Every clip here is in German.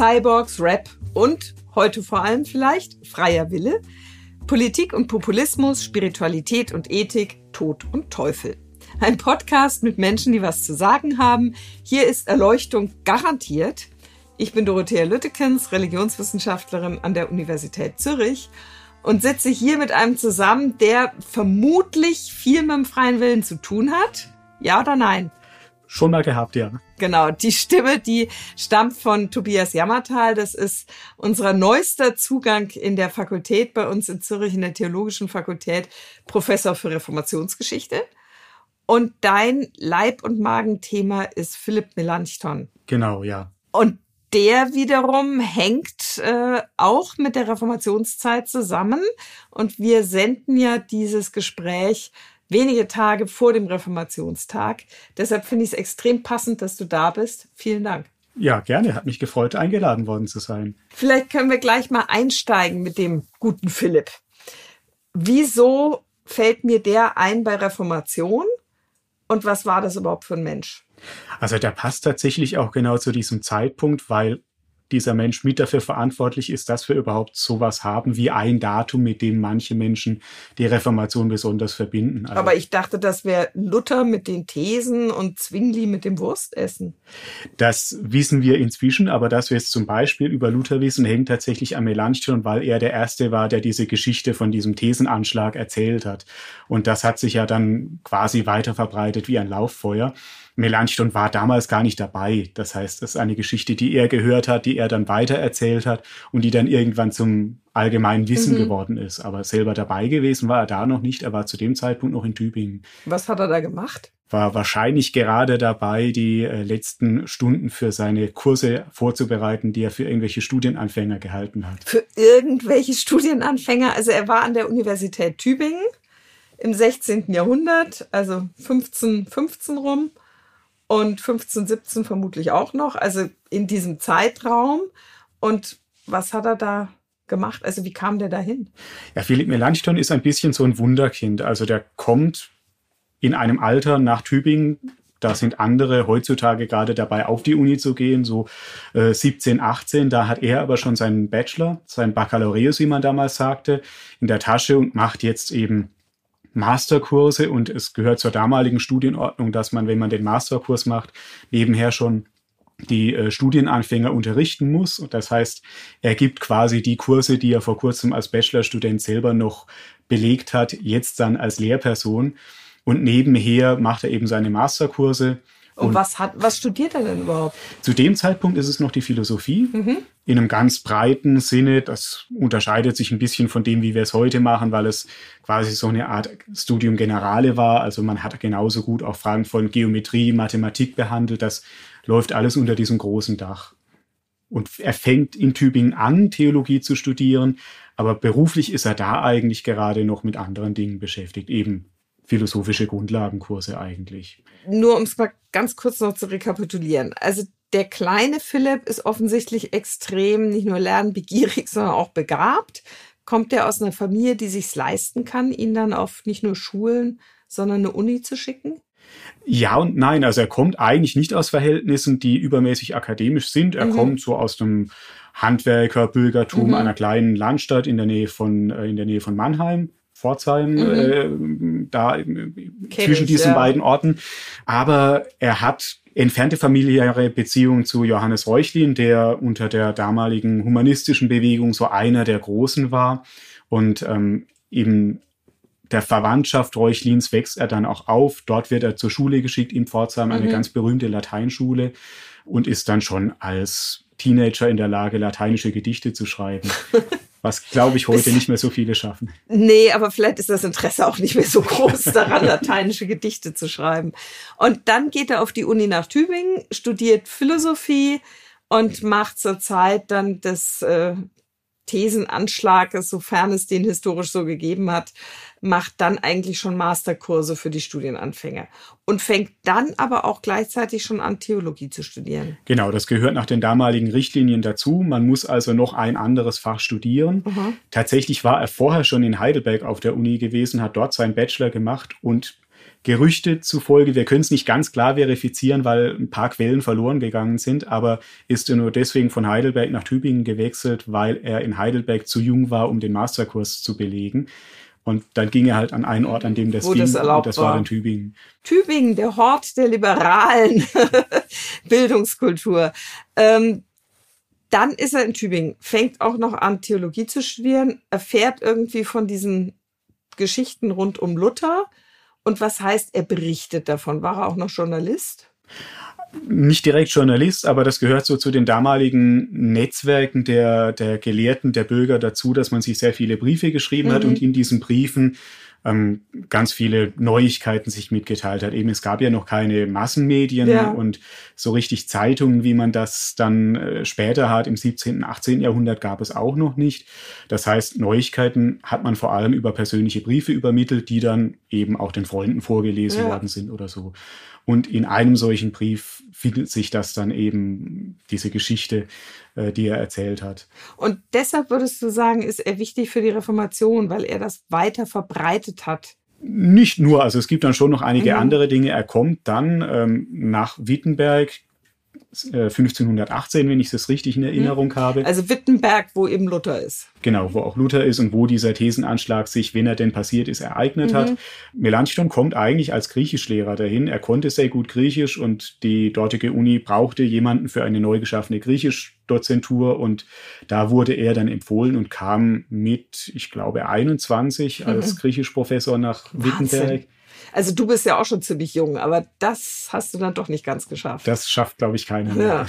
Cyborgs, Rap und heute vor allem vielleicht freier Wille, Politik und Populismus, Spiritualität und Ethik, Tod und Teufel. Ein Podcast mit Menschen, die was zu sagen haben. Hier ist Erleuchtung garantiert. Ich bin Dorothea Lüttekens, Religionswissenschaftlerin an der Universität Zürich und sitze hier mit einem zusammen, der vermutlich viel mit dem freien Willen zu tun hat. Ja oder nein? Schon mal gehabt, ja. Genau, die Stimme, die stammt von Tobias Jammertal. Das ist unser neuester Zugang in der Fakultät bei uns in Zürich, in der Theologischen Fakultät, Professor für Reformationsgeschichte. Und dein Leib- und Magenthema ist Philipp Melanchthon. Genau, ja. Und der wiederum hängt äh, auch mit der Reformationszeit zusammen. Und wir senden ja dieses Gespräch wenige Tage vor dem Reformationstag. Deshalb finde ich es extrem passend, dass du da bist. Vielen Dank. Ja, gerne. Hat mich gefreut, eingeladen worden zu sein. Vielleicht können wir gleich mal einsteigen mit dem guten Philipp. Wieso fällt mir der ein bei Reformation? Und was war das überhaupt für ein Mensch? Also der passt tatsächlich auch genau zu diesem Zeitpunkt, weil dieser Mensch mit dafür verantwortlich ist, dass wir überhaupt sowas haben wie ein Datum, mit dem manche Menschen die Reformation besonders verbinden. Also Aber ich dachte, das wäre Luther mit den Thesen und Zwingli mit dem Wurstessen. Das wissen wir inzwischen, aber dass wir jetzt zum Beispiel über Luther wissen, hängt tatsächlich am Melanchthon, weil er der Erste war, der diese Geschichte von diesem Thesenanschlag erzählt hat. Und das hat sich ja dann quasi weiter verbreitet wie ein Lauffeuer. Melanchthon war damals gar nicht dabei. Das heißt, das ist eine Geschichte, die er gehört hat, die er dann weitererzählt hat und die dann irgendwann zum allgemeinen Wissen mhm. geworden ist. Aber selber dabei gewesen war er da noch nicht. Er war zu dem Zeitpunkt noch in Tübingen. Was hat er da gemacht? War wahrscheinlich gerade dabei, die äh, letzten Stunden für seine Kurse vorzubereiten, die er für irgendwelche Studienanfänger gehalten hat. Für irgendwelche Studienanfänger? Also er war an der Universität Tübingen im 16. Jahrhundert, also 15, 15 rum und 15, 17 vermutlich auch noch, also in diesem Zeitraum. Und was hat er da gemacht? Also wie kam der dahin? Ja, Philipp Melanchthon ist ein bisschen so ein Wunderkind. Also der kommt in einem Alter nach Tübingen. Da sind andere heutzutage gerade dabei, auf die Uni zu gehen, so äh, 17, 18. Da hat er aber schon seinen Bachelor, seinen Baccalaureus, wie man damals sagte, in der Tasche und macht jetzt eben Masterkurse und es gehört zur damaligen Studienordnung, dass man, wenn man den Masterkurs macht, nebenher schon die äh, Studienanfänger unterrichten muss. Und das heißt, er gibt quasi die Kurse, die er vor kurzem als Bachelorstudent selber noch belegt hat, jetzt dann als Lehrperson. Und nebenher macht er eben seine Masterkurse und, und was, hat, was studiert er denn überhaupt? Zu dem Zeitpunkt ist es noch die Philosophie. Mhm. In einem ganz breiten Sinne. Das unterscheidet sich ein bisschen von dem, wie wir es heute machen, weil es quasi so eine Art Studium Generale war. Also man hat genauso gut auch Fragen von Geometrie, Mathematik behandelt. Das läuft alles unter diesem großen Dach. Und er fängt in Tübingen an, Theologie zu studieren, aber beruflich ist er da eigentlich gerade noch mit anderen Dingen beschäftigt, eben philosophische Grundlagenkurse eigentlich. Nur um es mal ganz kurz noch zu rekapitulieren. Also der kleine Philipp ist offensichtlich extrem nicht nur lernbegierig, sondern auch begabt. Kommt er aus einer Familie, die sich's leisten kann, ihn dann auf nicht nur Schulen, sondern eine Uni zu schicken? Ja und nein. Also er kommt eigentlich nicht aus Verhältnissen, die übermäßig akademisch sind. Er mhm. kommt so aus dem Handwerkerbürgertum mhm. einer kleinen Landstadt in der Nähe von, äh, in der Nähe von Mannheim. Pforzheim, mhm. äh, da Kenn zwischen ich, diesen ja. beiden Orten. Aber er hat entfernte familiäre Beziehungen zu Johannes Reuchlin, der unter der damaligen humanistischen Bewegung so einer der Großen war. Und ähm, eben der Verwandtschaft Reuchlins wächst er dann auch auf. Dort wird er zur Schule geschickt in Pforzheim, eine mhm. ganz berühmte Lateinschule und ist dann schon als Teenager in der Lage, lateinische Gedichte zu schreiben. was, glaube ich, heute nicht mehr so viele schaffen. Nee, aber vielleicht ist das Interesse auch nicht mehr so groß daran, lateinische Gedichte zu schreiben. Und dann geht er auf die Uni nach Tübingen, studiert Philosophie und macht zurzeit dann das äh, Thesenanschlag, sofern es den historisch so gegeben hat, macht dann eigentlich schon Masterkurse für die Studienanfänger und fängt dann aber auch gleichzeitig schon an, Theologie zu studieren. Genau, das gehört nach den damaligen Richtlinien dazu. Man muss also noch ein anderes Fach studieren. Mhm. Tatsächlich war er vorher schon in Heidelberg auf der Uni gewesen, hat dort seinen Bachelor gemacht und Gerüchte zufolge, wir können es nicht ganz klar verifizieren, weil ein paar Quellen verloren gegangen sind, aber ist er nur deswegen von Heidelberg nach Tübingen gewechselt, weil er in Heidelberg zu jung war, um den Masterkurs zu belegen. Und dann ging er halt an einen Ort, an dem das Wo ging, das erlaubt und das war in Tübingen. Tübingen, der Hort der liberalen Bildungskultur. Ähm, dann ist er in Tübingen, fängt auch noch an, Theologie zu studieren, erfährt irgendwie von diesen Geschichten rund um Luther. Und was heißt, er berichtet davon? War er auch noch Journalist? Nicht direkt Journalist, aber das gehört so zu den damaligen Netzwerken der, der Gelehrten, der Bürger dazu, dass man sich sehr viele Briefe geschrieben hat Mhm. und in diesen Briefen ähm, ganz viele Neuigkeiten sich mitgeteilt hat. Eben es gab ja noch keine Massenmedien Ja. und so richtig Zeitungen, wie man das dann äh, später hat, im 17., 18. Jahrhundert gab es auch noch nicht. Das heißt, Neuigkeiten hat man vor allem über persönliche Briefe übermittelt, die dann eben auch den Freunden vorgelesen Ja. worden sind oder so. Und in einem solchen Brief findet sich das dann eben, diese Geschichte, die er erzählt hat. Und deshalb würdest du sagen, ist er wichtig für die Reformation, weil er das weiter verbreitet hat. Nicht nur, also es gibt dann schon noch einige Mhm. andere Dinge. Er kommt dann ähm, nach Wittenberg äh, 1518, wenn ich das richtig in Erinnerung habe. Also Wittenberg, wo eben Luther ist. Genau, wo auch Luther ist und wo dieser Thesenanschlag sich, wenn er denn passiert ist, ereignet Mhm. hat. Melanchthon kommt eigentlich als Griechischlehrer dahin. Er konnte sehr gut Griechisch und die dortige Uni brauchte jemanden für eine neu geschaffene Griechischdozentur und da wurde er dann empfohlen und kam mit, ich glaube, 21 als Griechischprofessor nach Mhm. Wahnsinn. Wittenberg. Also du bist ja auch schon ziemlich jung, aber das hast du dann doch nicht ganz geschafft. Das schafft, glaube ich, keiner mehr. ja.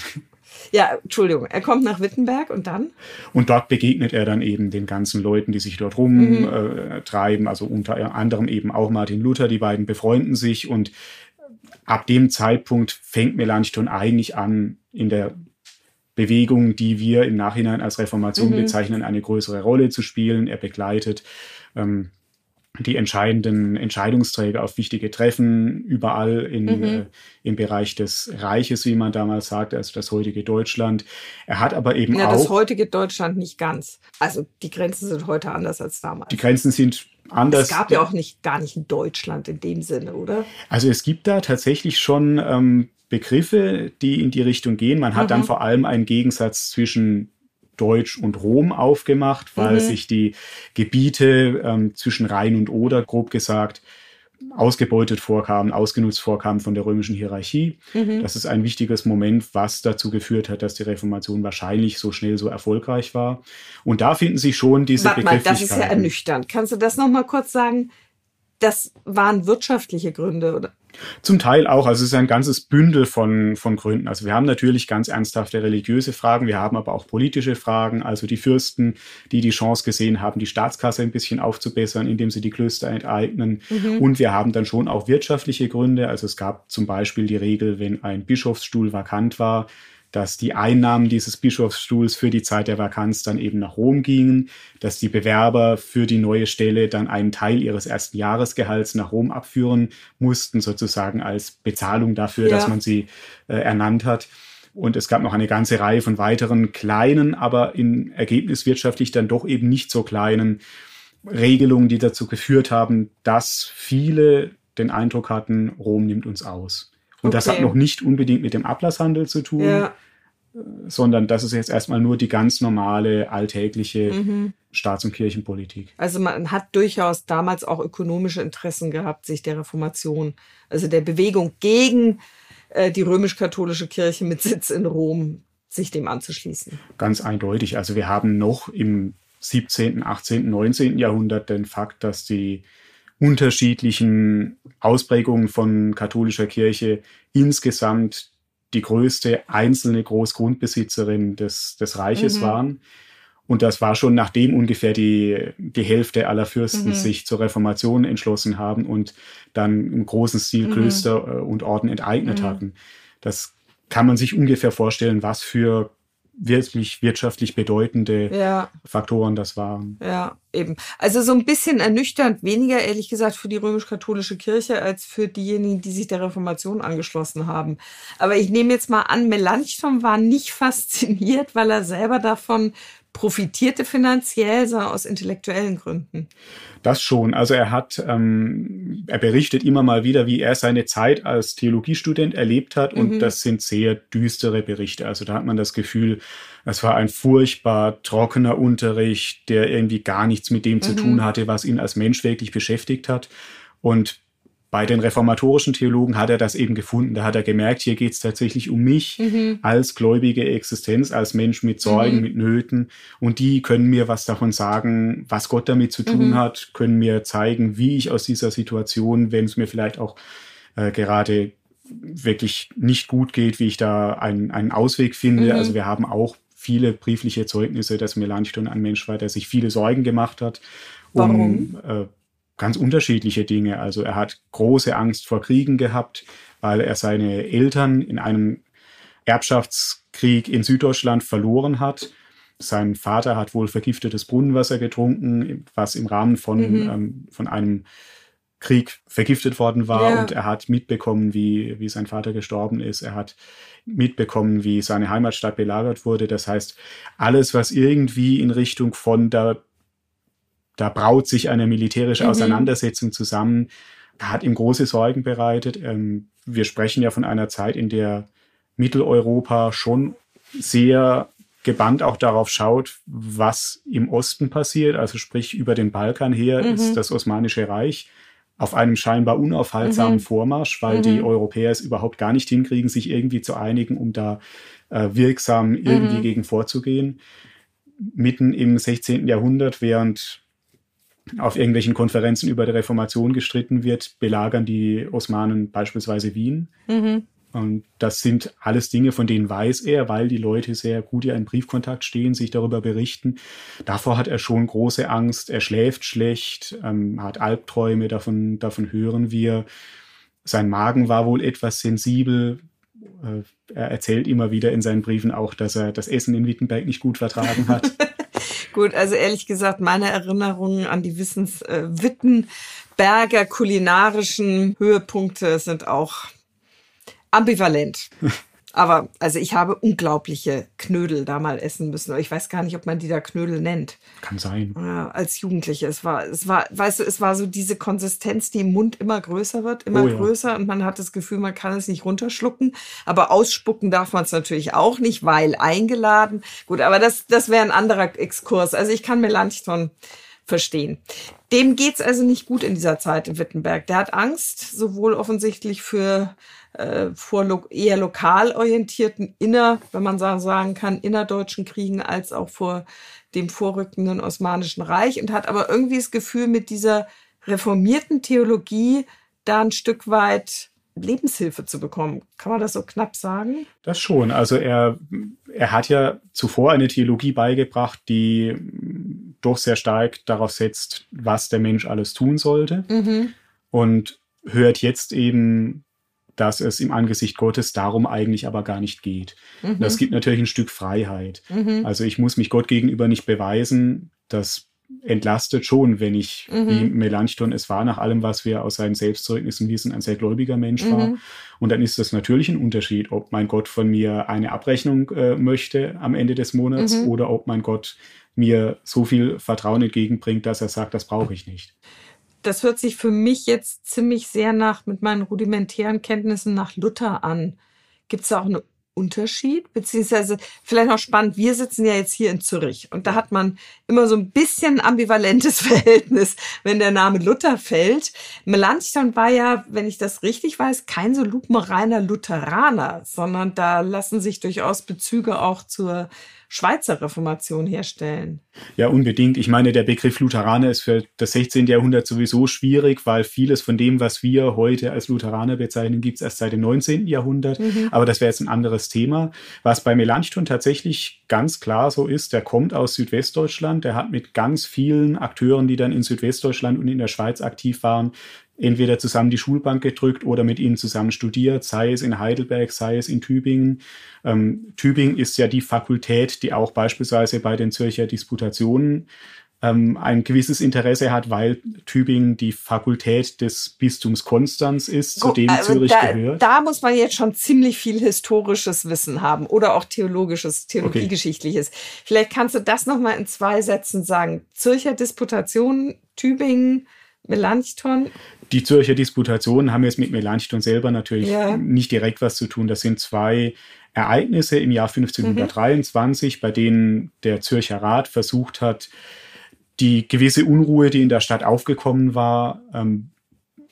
ja, Entschuldigung. Er kommt nach Wittenberg und dann? Und dort begegnet er dann eben den ganzen Leuten, die sich dort rumtreiben, äh, treiben. also unter anderem eben auch Martin Luther. Die beiden befreunden sich und ab dem Zeitpunkt fängt Melanchthon eigentlich an, in der Bewegung, die wir im Nachhinein als Reformation Mhm. bezeichnen, eine größere Rolle zu spielen. Er begleitet ähm, die entscheidenden Entscheidungsträger auf wichtige Treffen überall in, Mhm. äh, im Bereich des Reiches, wie man damals sagte, also das heutige Deutschland. Er hat aber eben Ja, auch das heutige Deutschland nicht ganz. Also die Grenzen sind heute anders als damals. die Grenzen sind anders. es gab ja auch nicht gar nicht ein Deutschland in dem Sinne, oder? Also es gibt da tatsächlich schon ähm, Begriffe, die in die Richtung gehen. Man hat Mhm. dann vor allem einen Gegensatz zwischen Deutsch und Rom aufgemacht, weil Mhm. sich die Gebiete ähm, zwischen Rhein und Oder, grob gesagt, ausgebeutet vorkamen, ausgenutzt vorkamen von der römischen Hierarchie. Mhm. Das ist ein wichtiges Moment, was dazu geführt hat, dass die Reformation wahrscheinlich so schnell so erfolgreich war. Und da finden sich schon diese Warte mal, das ist ja ernüchternd. Kannst du das noch mal kurz sagen? Das waren wirtschaftliche Gründe, oder? Zum Teil auch. Also es ist ein ganzes Bündel von, von Gründen. Also wir haben natürlich ganz ernsthafte religiöse Fragen, wir haben aber auch politische Fragen. Also die Fürsten, die die Chance gesehen haben, die Staatskasse ein bisschen aufzubessern, indem sie die Klöster enteignen. Und wir haben dann schon auch wirtschaftliche Gründe. Also es gab zum Beispiel die Regel, wenn ein Bischofsstuhl vakant war, dass die Einnahmen dieses Bischofsstuhls für die Zeit der Vakanz dann eben nach Rom gingen, dass die Bewerber für die neue Stelle dann einen Teil ihres ersten Jahresgehalts nach Rom abführen mussten, sozusagen als Bezahlung dafür, Ja. dass man sie äh, ernannt hat. Und es gab noch eine ganze Reihe von weiteren kleinen, aber im Ergebnis wirtschaftlich dann doch eben nicht so kleinen Regelungen, die dazu geführt haben, dass viele den Eindruck hatten, Rom nimmt uns aus. Und das Okay. hat noch nicht unbedingt mit dem Ablasshandel zu tun, Ja. sondern das ist jetzt erstmal nur die ganz normale, alltägliche Mhm. Staats- und Kirchenpolitik. Also man hat durchaus damals auch ökonomische Interessen gehabt, sich der Reformation, also der Bewegung gegen äh, die römisch-katholische Kirche mit Sitz in Rom, sich dem anzuschließen. Ganz eindeutig. Also wir haben noch im 17., 18., 19. Jahrhundert den Fakt, dass die unterschiedlichen Ausprägungen von katholischer Kirche insgesamt die größte einzelne Großgrundbesitzerin des, des Reiches Mhm. waren. Und das war schon nachdem ungefähr die, die Hälfte aller Fürsten Mhm. sich zur Reformation entschlossen haben und dann im großen Stil Mhm. Klöster äh, und Orden enteignet Mhm. hatten. Das kann man sich ungefähr vorstellen, was für wirklich wirtschaftlich bedeutende Ja, Faktoren das waren. ja, eben. Also so ein bisschen ernüchternd, weniger ehrlich gesagt für die römisch-katholische Kirche als für diejenigen, die sich der Reformation angeschlossen haben. Aber ich nehme jetzt mal an, Melanchthon war nicht fasziniert, weil er selber davon profitierte finanziell, sondern aus intellektuellen Gründen. Das schon. Also er hat, ähm, er berichtet immer mal wieder, wie er seine Zeit als Theologiestudent erlebt hat. Und mhm. das sind sehr düstere Berichte. Also da hat man das Gefühl, es war ein furchtbar trockener Unterricht, der irgendwie gar nichts mit dem mhm. zu tun hatte, was ihn als Mensch wirklich beschäftigt hat. Und bei den reformatorischen Theologen hat er das eben gefunden. Da hat er gemerkt, hier geht es tatsächlich um mich mhm. als gläubige Existenz, als Mensch mit Sorgen, mhm. mit Nöten. Und die können mir was davon sagen, was Gott damit zu tun mhm. hat, können mir zeigen, wie ich aus dieser Situation, wenn es mir vielleicht auch äh, gerade wirklich nicht gut geht, wie ich da einen, einen Ausweg finde. Mhm. Also wir haben auch viele briefliche Zeugnisse, dass Melanchthon ein Mensch war, der sich viele Sorgen gemacht hat. Um, Warum? Äh, ganz unterschiedliche Dinge. Also er hat große Angst vor Kriegen gehabt, weil er seine Eltern in einem Erbschaftskrieg in Süddeutschland verloren hat. Sein Vater hat wohl vergiftetes Brunnenwasser getrunken, was im Rahmen von, mhm. ähm, von einem Krieg vergiftet worden war. Ja. Und er hat mitbekommen, wie, wie sein Vater gestorben ist. Er hat mitbekommen, wie seine Heimatstadt belagert wurde. Das heißt, alles, was irgendwie in Richtung von der da braut sich eine militärische mhm. Auseinandersetzung zusammen, hat ihm große Sorgen bereitet. Ähm, wir sprechen ja von einer Zeit, in der Mitteleuropa schon sehr gebannt auch darauf schaut, was im Osten passiert. Also sprich, über den Balkan her mhm. ist das Osmanische Reich auf einem scheinbar unaufhaltsamen mhm. Vormarsch, weil mhm. die Europäer es überhaupt gar nicht hinkriegen, sich irgendwie zu einigen, um da äh, wirksam irgendwie mhm. gegen vorzugehen. Mitten im 16. Jahrhundert, während auf irgendwelchen Konferenzen über die Reformation gestritten wird, belagern die Osmanen beispielsweise Wien. Mhm. Und das sind alles Dinge, von denen weiß er, weil die Leute sehr gut ja in Briefkontakt stehen, sich darüber berichten. Davor hat er schon große Angst. Er schläft schlecht, ähm, hat Albträume, davon, davon hören wir. Sein Magen war wohl etwas sensibel. Äh, er erzählt immer wieder in seinen Briefen auch, dass er das Essen in Wittenberg nicht gut vertragen hat. Gut, also ehrlich gesagt, meine Erinnerungen an die Wissens äh, Wittenberger kulinarischen Höhepunkte sind auch ambivalent. Aber also ich habe unglaubliche Knödel da mal essen müssen. Ich weiß gar nicht, ob man die da Knödel nennt. Kann sein. Ja, als Jugendliche. Es war, es war, weißt du, es war so diese Konsistenz, die im Mund immer größer wird, immer oh, ja. größer und man hat das Gefühl, man kann es nicht runterschlucken. Aber ausspucken darf man es natürlich auch nicht, weil eingeladen. Gut, aber das, das wäre ein anderer Exkurs. Also ich kann Melanchthon verstehen. Dem geht's also nicht gut in dieser Zeit in Wittenberg. Der hat Angst, sowohl offensichtlich für äh, vor lo eher lokal orientierten inner, wenn man sagen kann, innerdeutschen Kriegen als auch vor dem vorrückenden Osmanischen Reich und hat aber irgendwie das Gefühl, mit dieser reformierten Theologie da ein Stück weit Lebenshilfe zu bekommen. Kann man das so knapp sagen? Das schon. Also er, er hat ja zuvor eine Theologie beigebracht, die doch sehr stark darauf setzt, was der Mensch alles tun sollte. Mhm. Und hört jetzt eben dass es im Angesicht Gottes darum eigentlich aber gar nicht geht. Mhm. Das gibt natürlich ein Stück Freiheit. Mhm. Also ich muss mich Gott gegenüber nicht beweisen. Das entlastet schon, wenn ich, mhm. wie Melanchthon es war, nach allem, was wir aus seinen Selbstzeugnissen wissen, ein sehr gläubiger Mensch war. Mhm. Und dann ist das natürlich ein Unterschied, ob mein Gott von mir eine Abrechnung äh, möchte am Ende des Monats mhm. oder ob mein Gott mir so viel Vertrauen entgegenbringt, dass er sagt, das brauche ich nicht das hört sich für mich jetzt ziemlich sehr nach, mit meinen rudimentären Kenntnissen nach Luther an. Gibt es da auch einen Unterschied? Beziehungsweise vielleicht noch spannend, wir sitzen ja jetzt hier in Zürich und da hat man immer so ein bisschen ambivalentes Verhältnis, wenn der Name Luther fällt. Melanchthon war ja, wenn ich das richtig weiß, kein so lupenreiner Lutheraner, sondern da lassen sich durchaus Bezüge auch zur Schweizer Reformation herstellen. Ja, unbedingt. Ich meine, der Begriff Lutheraner ist für das 16. Jahrhundert sowieso schwierig, weil vieles von dem, was wir heute als Lutheraner bezeichnen, gibt es erst seit dem 19. Jahrhundert. Mhm. Aber das wäre jetzt ein anderes Thema. Was bei Melanchthon tatsächlich ganz klar so ist, der kommt aus Südwestdeutschland, der hat mit ganz vielen Akteuren, die dann in Südwestdeutschland und in der Schweiz aktiv waren, entweder zusammen die Schulbank gedrückt oder mit ihnen zusammen studiert, sei es in Heidelberg, sei es in Tübingen. Ähm, Tübingen ist ja die Fakultät, die auch beispielsweise bei den Zürcher Disputationen ähm, ein gewisses Interesse hat, weil Tübingen die Fakultät des Bistums Konstanz ist, zu dem also Zürich da, gehört. Da muss man jetzt schon ziemlich viel historisches Wissen haben oder auch theologisches, theologiegeschichtliches. Okay. Vielleicht kannst du das nochmal in zwei Sätzen sagen. Zürcher Disputation, Tübingen, Melanchthon. Die Zürcher Disputationen haben jetzt mit Melanchthon selber natürlich ja. nicht direkt was zu tun. Das sind zwei Ereignisse im Jahr 1523, mhm. bei denen der Zürcher Rat versucht hat, die gewisse Unruhe, die in der Stadt aufgekommen war, ähm,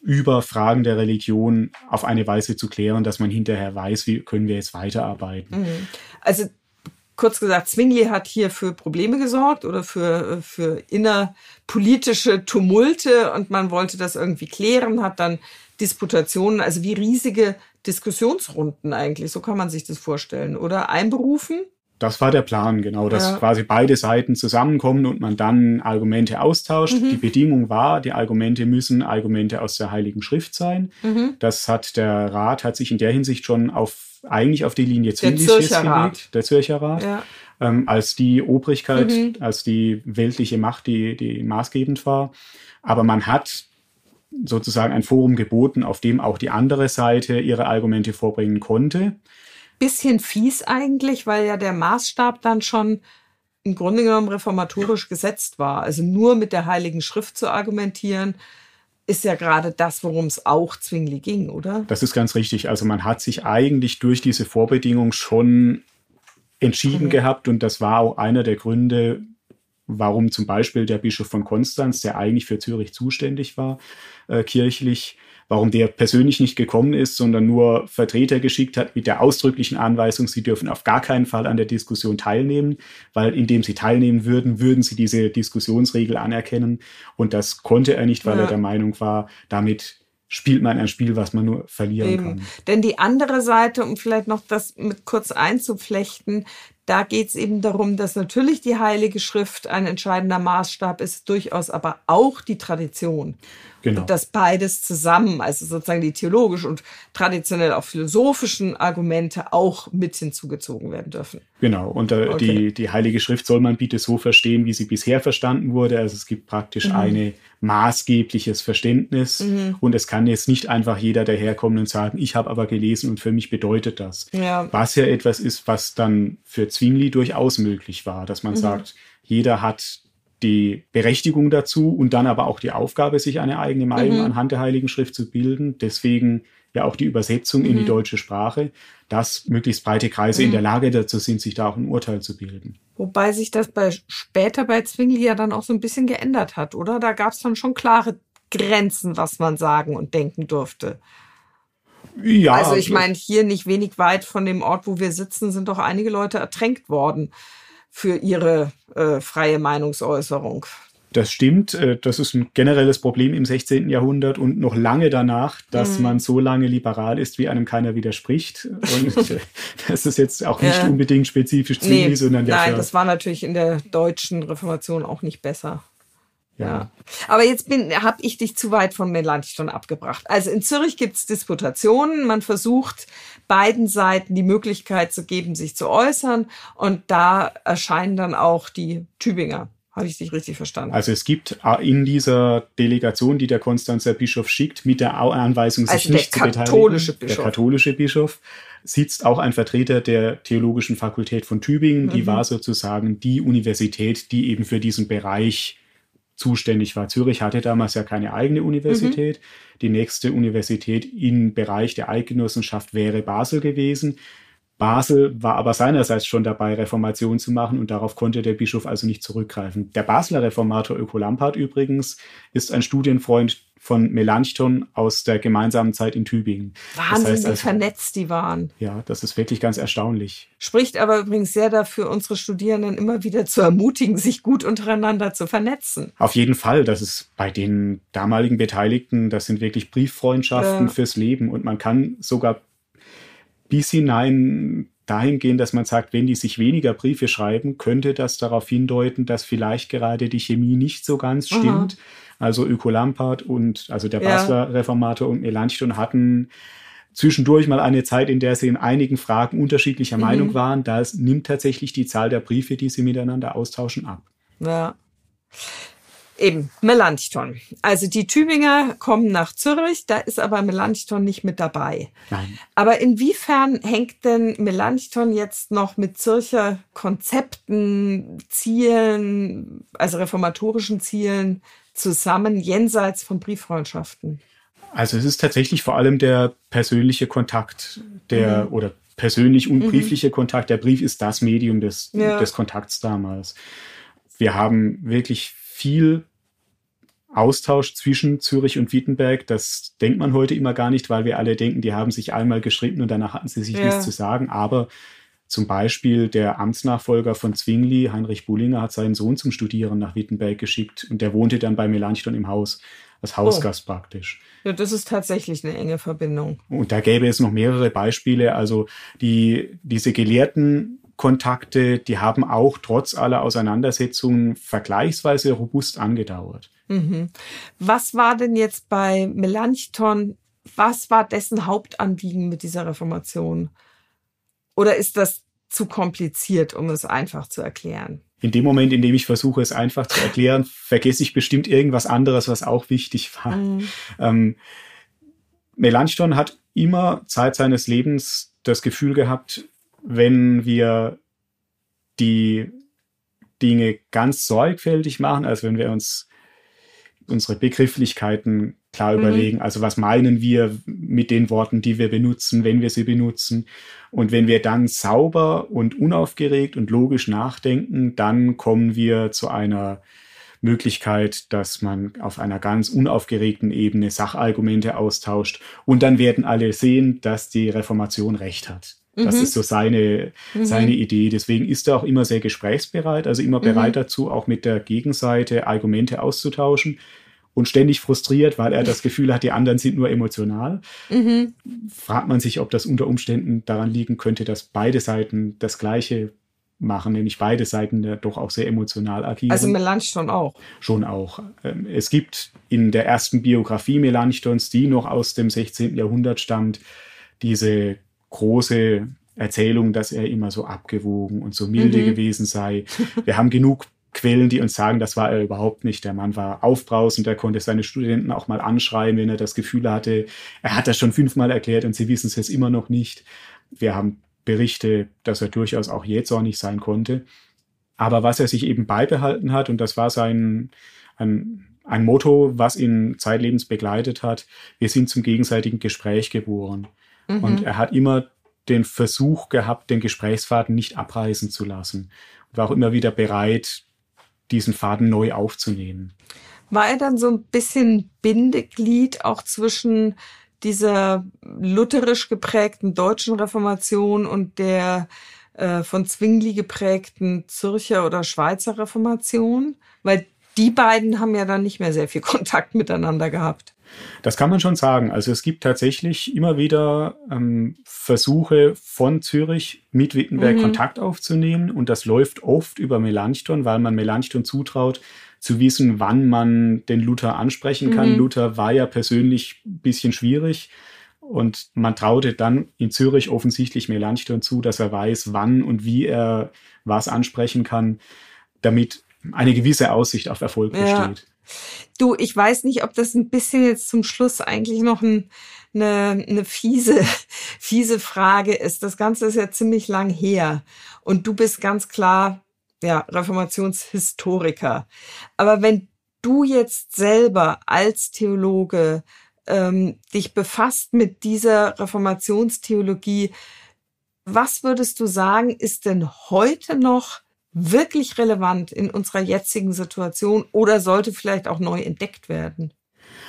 über Fragen der Religion auf eine Weise zu klären, dass man hinterher weiß, wie können wir jetzt weiterarbeiten. Mhm. Also kurz gesagt, Zwingli hat hier für Probleme gesorgt oder für, für innerpolitische Tumulte und man wollte das irgendwie klären, hat dann Disputationen, also wie riesige Diskussionsrunden eigentlich, so kann man sich das vorstellen, oder? Einberufen das war der Plan, genau, dass ja. quasi beide Seiten zusammenkommen und man dann Argumente austauscht. Mhm. Die Bedingung war, die Argumente müssen Argumente aus der Heiligen Schrift sein. Mhm. Das hat der Rat, hat sich in der Hinsicht schon auf, eigentlich auf die Linie Zwinglis festgelegt, der Zürcher Rat, ja. ähm, als die Obrigkeit, mhm. als die weltliche Macht, die, die maßgebend war. Aber man hat sozusagen ein Forum geboten, auf dem auch die andere Seite ihre Argumente vorbringen konnte bisschen fies eigentlich, weil ja der Maßstab dann schon im Grunde genommen reformatorisch gesetzt war. Also nur mit der Heiligen Schrift zu argumentieren, ist ja gerade das, worum es auch Zwingli ging, oder? Das ist ganz richtig. Also man hat sich eigentlich durch diese Vorbedingung schon entschieden mhm. gehabt und das war auch einer der Gründe, warum zum Beispiel der Bischof von Konstanz, der eigentlich für Zürich zuständig war, äh, kirchlich, warum der persönlich nicht gekommen ist, sondern nur Vertreter geschickt hat mit der ausdrücklichen Anweisung, sie dürfen auf gar keinen Fall an der Diskussion teilnehmen, weil indem sie teilnehmen würden, würden sie diese Diskussionsregel anerkennen. Und das konnte er nicht, weil ja. er der Meinung war, damit spielt man ein Spiel, was man nur verlieren Eben. kann. Denn die andere Seite, um vielleicht noch das mit kurz einzuflechten, da geht es eben darum, dass natürlich die Heilige Schrift ein entscheidender Maßstab ist, durchaus aber auch die Tradition. Genau. Und dass beides zusammen, also sozusagen die theologischen und traditionell auch philosophischen Argumente auch mit hinzugezogen werden dürfen. Genau. Und äh, okay. die, die Heilige Schrift soll man bitte so verstehen, wie sie bisher verstanden wurde. Also es gibt praktisch mhm. eine maßgebliches Verständnis mhm. und es kann jetzt nicht einfach jeder daherkommen und sagen, ich habe aber gelesen und für mich bedeutet das. Ja. Was ja etwas ist, was dann für Zwingli durchaus möglich war, dass man mhm. sagt, jeder hat die Berechtigung dazu und dann aber auch die Aufgabe, sich eine eigene Meinung mhm. anhand der Heiligen Schrift zu bilden. Deswegen ja auch die Übersetzung mhm. in die mhm. deutsche Sprache, dass möglichst breite Kreise mhm. in der Lage dazu sind, sich da auch ein Urteil zu bilden. Wobei sich das bei, später bei Zwingli ja dann auch so ein bisschen geändert hat, oder? Da gab es dann schon klare Grenzen, was man sagen und denken durfte. Ja. Also ich meine, hier nicht wenig weit von dem Ort, wo wir sitzen, sind doch einige Leute ertränkt worden für ihre äh, freie Meinungsäußerung. Das stimmt. Äh, das ist ein generelles Problem im 16. Jahrhundert und noch lange danach, dass mhm. man so lange liberal ist, wie einem keiner widerspricht. Und äh, das ist jetzt auch nicht ja. unbedingt spezifisch Zwingli, nee, sondern ja. Nein, das war natürlich in der deutschen Reformation auch nicht besser. Ja. Aber jetzt bin, habe ich dich zu weit von Melanchthon abgebracht. Also in Zürich gibt es Disputationen. Man versucht beiden Seiten die Möglichkeit zu geben, sich zu äußern. Und da erscheinen dann auch die Tübinger. Habe ich dich richtig verstanden? Also es gibt äh, in dieser Delegation, die der Konstanzer Bischof schickt, mit der Anweisung, sich also nicht zu beteiligen, Bischof. der katholische Bischof, sitzt auch ein Vertreter der Theologischen Fakultät von Tübingen. Die mhm. war sozusagen die Universität, die eben für diesen Bereich zuständig war. Zürich hatte damals ja keine eigene Universität. Mhm. Die nächste Universität im Bereich der Eidgenossenschaft wäre Basel gewesen. Basel war aber seinerseits schon dabei, Reformation zu machen und darauf konnte der Bischof also nicht zurückgreifen. Der Basler Reformator Öko Lampard übrigens ist ein Studienfreund von Melanchthon aus der gemeinsamen Zeit in Tübingen. Wahnsinn, das heißt also, wie vernetzt die waren. Ja, das ist wirklich ganz erstaunlich. Spricht aber übrigens sehr dafür, unsere Studierenden immer wieder zu ermutigen, sich gut untereinander zu vernetzen. Auf jeden Fall. Das ist bei den damaligen Beteiligten, das sind wirklich Brieffreundschaften ja. fürs Leben und man kann sogar bis hinein dahin gehen, dass man sagt, wenn die sich weniger Briefe schreiben, könnte das darauf hindeuten, dass vielleicht gerade die Chemie nicht so ganz stimmt. Aha. Also Öko Lampard und also der ja. Basler Reformator und Melanchthon hatten zwischendurch mal eine Zeit, in der sie in einigen Fragen unterschiedlicher mhm. Meinung waren. Da nimmt tatsächlich die Zahl der Briefe, die sie miteinander austauschen, ab. Ja. Eben, Melanchthon. Also die Tübinger kommen nach Zürich, da ist aber Melanchthon nicht mit dabei. Nein. Aber inwiefern hängt denn Melanchthon jetzt noch mit Zürcher Konzepten, Zielen, also reformatorischen Zielen zusammen, jenseits von Brieffreundschaften? Also es ist tatsächlich vor allem der persönliche Kontakt, der mhm. oder persönlich und mhm. briefliche Kontakt. Der Brief ist das Medium des, ja. des Kontakts damals. Wir haben wirklich viel Austausch zwischen Zürich und Wittenberg. Das denkt man heute immer gar nicht, weil wir alle denken, die haben sich einmal geschrieben und danach hatten sie sich ja. nichts zu sagen. Aber zum Beispiel der Amtsnachfolger von Zwingli, Heinrich Bullinger, hat seinen Sohn zum Studieren nach Wittenberg geschickt und der wohnte dann bei Melanchthon im Haus, als Hausgast oh. praktisch. Ja, das ist tatsächlich eine enge Verbindung. Und da gäbe es noch mehrere Beispiele. Also die, diese gelehrten Kontakte, die haben auch trotz aller Auseinandersetzungen vergleichsweise robust angedauert. Mhm. Was war denn jetzt bei Melanchthon, was war dessen Hauptanliegen mit dieser Reformation? Oder ist das zu kompliziert, um es einfach zu erklären? In dem Moment, in dem ich versuche, es einfach zu erklären, vergesse ich bestimmt irgendwas anderes, was auch wichtig war. Mhm. Ähm, Melanchthon hat immer Zeit seines Lebens das Gefühl gehabt, wenn wir die Dinge ganz sorgfältig machen, also wenn wir uns unsere Begrifflichkeiten klar mhm. überlegen. Also was meinen wir mit den Worten, die wir benutzen, wenn wir sie benutzen? Und wenn wir dann sauber und unaufgeregt und logisch nachdenken, dann kommen wir zu einer Möglichkeit, dass man auf einer ganz unaufgeregten Ebene Sachargumente austauscht. Und dann werden alle sehen, dass die Reformation recht hat. Das mhm. ist so seine, mhm. seine Idee. Deswegen ist er auch immer sehr gesprächsbereit, also immer bereit mhm. dazu, auch mit der Gegenseite Argumente auszutauschen und ständig frustriert, weil er das Gefühl hat, die anderen sind nur emotional. Mhm. Fragt man sich, ob das unter Umständen daran liegen könnte, dass beide Seiten das Gleiche machen, nämlich beide Seiten ja doch auch sehr emotional agieren. Also Melanchthon auch. Schon auch. Ähm, es gibt in der ersten Biografie Melanchthons, die noch aus dem 16. Jahrhundert stammt, diese große Erzählung, dass er immer so abgewogen und so milde mhm. gewesen sei. Wir haben genug Quellen, die uns sagen, das war er überhaupt nicht. Der Mann war aufbrausend, er konnte seine Studenten auch mal anschreien, wenn er das Gefühl hatte, er hat das schon fünfmal erklärt und sie wissen es jetzt immer noch nicht. Wir haben Berichte, dass er durchaus auch jähzornig sein konnte. Aber was er sich eben beibehalten hat, und das war sein ein, ein Motto, was ihn zeitlebens begleitet hat, wir sind zum gegenseitigen Gespräch geboren. Mhm. Und er hat immer den Versuch gehabt, den Gesprächsfaden nicht abreißen zu lassen. Und war auch immer wieder bereit, diesen Faden neu aufzunehmen. War er dann so ein bisschen Bindeglied auch zwischen dieser lutherisch geprägten deutschen Reformation und der äh, von Zwingli geprägten Zürcher oder Schweizer Reformation? Weil die beiden haben ja dann nicht mehr sehr viel Kontakt miteinander gehabt. Das kann man schon sagen. Also es gibt tatsächlich immer wieder ähm, Versuche von Zürich mit Wittenberg mhm. Kontakt aufzunehmen und das läuft oft über Melanchthon, weil man Melanchthon zutraut, zu wissen, wann man den Luther ansprechen kann. Mhm. Luther war ja persönlich ein bisschen schwierig und man traute dann in Zürich offensichtlich Melanchthon zu, dass er weiß, wann und wie er was ansprechen kann, damit eine gewisse Aussicht auf Erfolg ja. besteht. Du, ich weiß nicht, ob das ein bisschen jetzt zum Schluss eigentlich noch ein, eine, eine fiese, fiese Frage ist. Das Ganze ist ja ziemlich lang her und du bist ganz klar, ja, Reformationshistoriker. Aber wenn du jetzt selber als Theologe ähm, dich befasst mit dieser Reformationstheologie, was würdest du sagen, ist denn heute noch wirklich relevant in unserer jetzigen Situation oder sollte vielleicht auch neu entdeckt werden?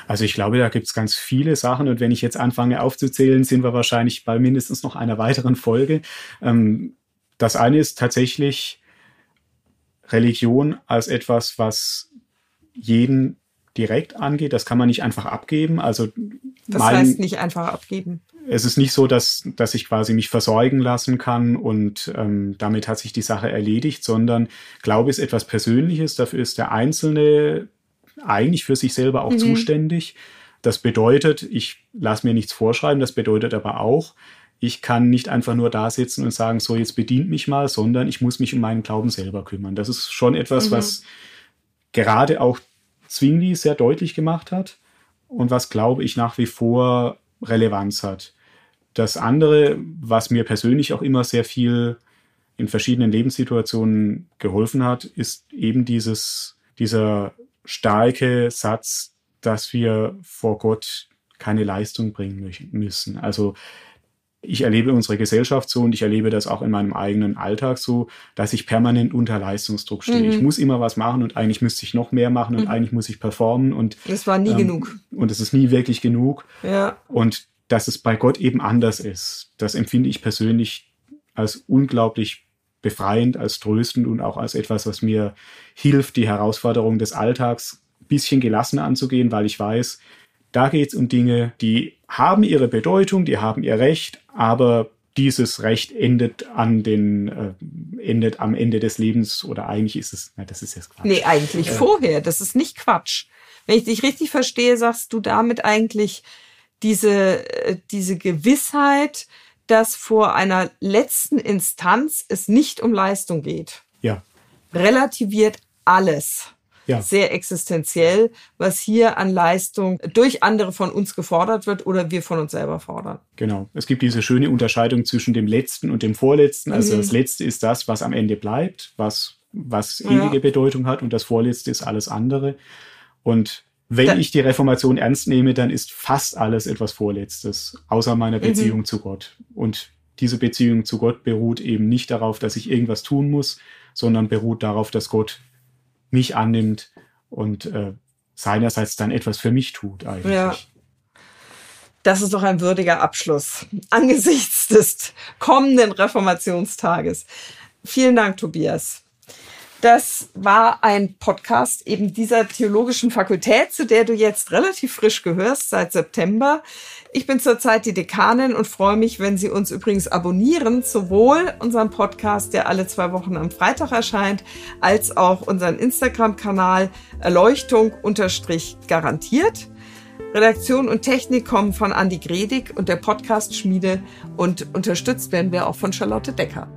Also ich glaube, da gibt es ganz viele Sachen und wenn ich jetzt anfange aufzuzählen, sind wir wahrscheinlich bei mindestens noch einer weiteren Folge. Ähm, das eine ist tatsächlich Religion als etwas, was jeden direkt angeht. Das kann man nicht einfach abgeben. Also das mein, heißt nicht einfach abgeben es ist nicht so, dass, dass ich quasi mich versorgen lassen kann und ähm, damit hat sich die Sache erledigt, sondern Glaube ist etwas Persönliches. Dafür ist der Einzelne eigentlich für sich selber auch mhm. zuständig. Das bedeutet, ich lasse mir nichts vorschreiben. Das bedeutet aber auch, ich kann nicht einfach nur da sitzen und sagen, so jetzt bedient mich mal, sondern ich muss mich um meinen Glauben selber kümmern. Das ist schon etwas, mhm. was gerade auch Zwingli sehr deutlich gemacht hat und was, glaube ich, nach wie vor Relevanz hat. Das andere, was mir persönlich auch immer sehr viel in verschiedenen Lebenssituationen geholfen hat, ist eben dieses, dieser starke Satz, dass wir vor Gott keine Leistung bringen müssen. Also ich erlebe unsere Gesellschaft so und ich erlebe das auch in meinem eigenen Alltag so, dass ich permanent unter Leistungsdruck stehe. Mhm. Ich muss immer was machen und eigentlich müsste ich noch mehr machen und mhm. eigentlich muss ich performen und es war nie ähm, genug. Und es ist nie wirklich genug. Ja. Und dass es bei Gott eben anders ist, das empfinde ich persönlich als unglaublich befreiend, als tröstend und auch als etwas, was mir hilft, die Herausforderung des Alltags ein bisschen gelassener anzugehen, weil ich weiß, da geht es um Dinge, die haben ihre Bedeutung, die haben ihr Recht, aber dieses Recht endet an den äh, endet am Ende des Lebens oder eigentlich ist es, na, das ist jetzt Quatsch. Nee, eigentlich äh, vorher. Das ist nicht Quatsch. Wenn ich dich richtig verstehe, sagst du damit eigentlich diese, äh, diese Gewissheit, dass vor einer letzten Instanz es nicht um Leistung geht. Ja. Relativiert alles ja. sehr existenziell, was hier an Leistung durch andere von uns gefordert wird oder wir von uns selber fordern. Genau. Es gibt diese schöne Unterscheidung zwischen dem Letzten und dem Vorletzten. Also mhm. das Letzte ist das, was am Ende bleibt, was, was ewige ja. Bedeutung hat und das Vorletzte ist alles andere. Und wenn da, ich die Reformation ernst nehme, dann ist fast alles etwas Vorletztes, außer meiner mhm. Beziehung mhm. zu Gott. Und diese Beziehung zu Gott beruht eben nicht darauf, dass ich irgendwas tun muss, sondern beruht darauf, dass Gott mich annimmt und äh, seinerseits dann etwas für mich tut eigentlich. Ja. Das ist doch ein würdiger Abschluss angesichts des kommenden Reformationstages. Vielen Dank, Tobias. Das war ein Podcast eben dieser theologischen Fakultät, zu der du jetzt relativ frisch gehörst seit September. Ich bin zurzeit die Dekanin und freue mich, wenn Sie uns übrigens abonnieren, sowohl unseren Podcast, der alle zwei Wochen am Freitag erscheint, als auch unseren Instagram-Kanal Erleuchtung unterstrich garantiert. Redaktion und Technik kommen von Andy Gredig und der Podcast Schmiede und unterstützt werden wir auch von Charlotte Decker.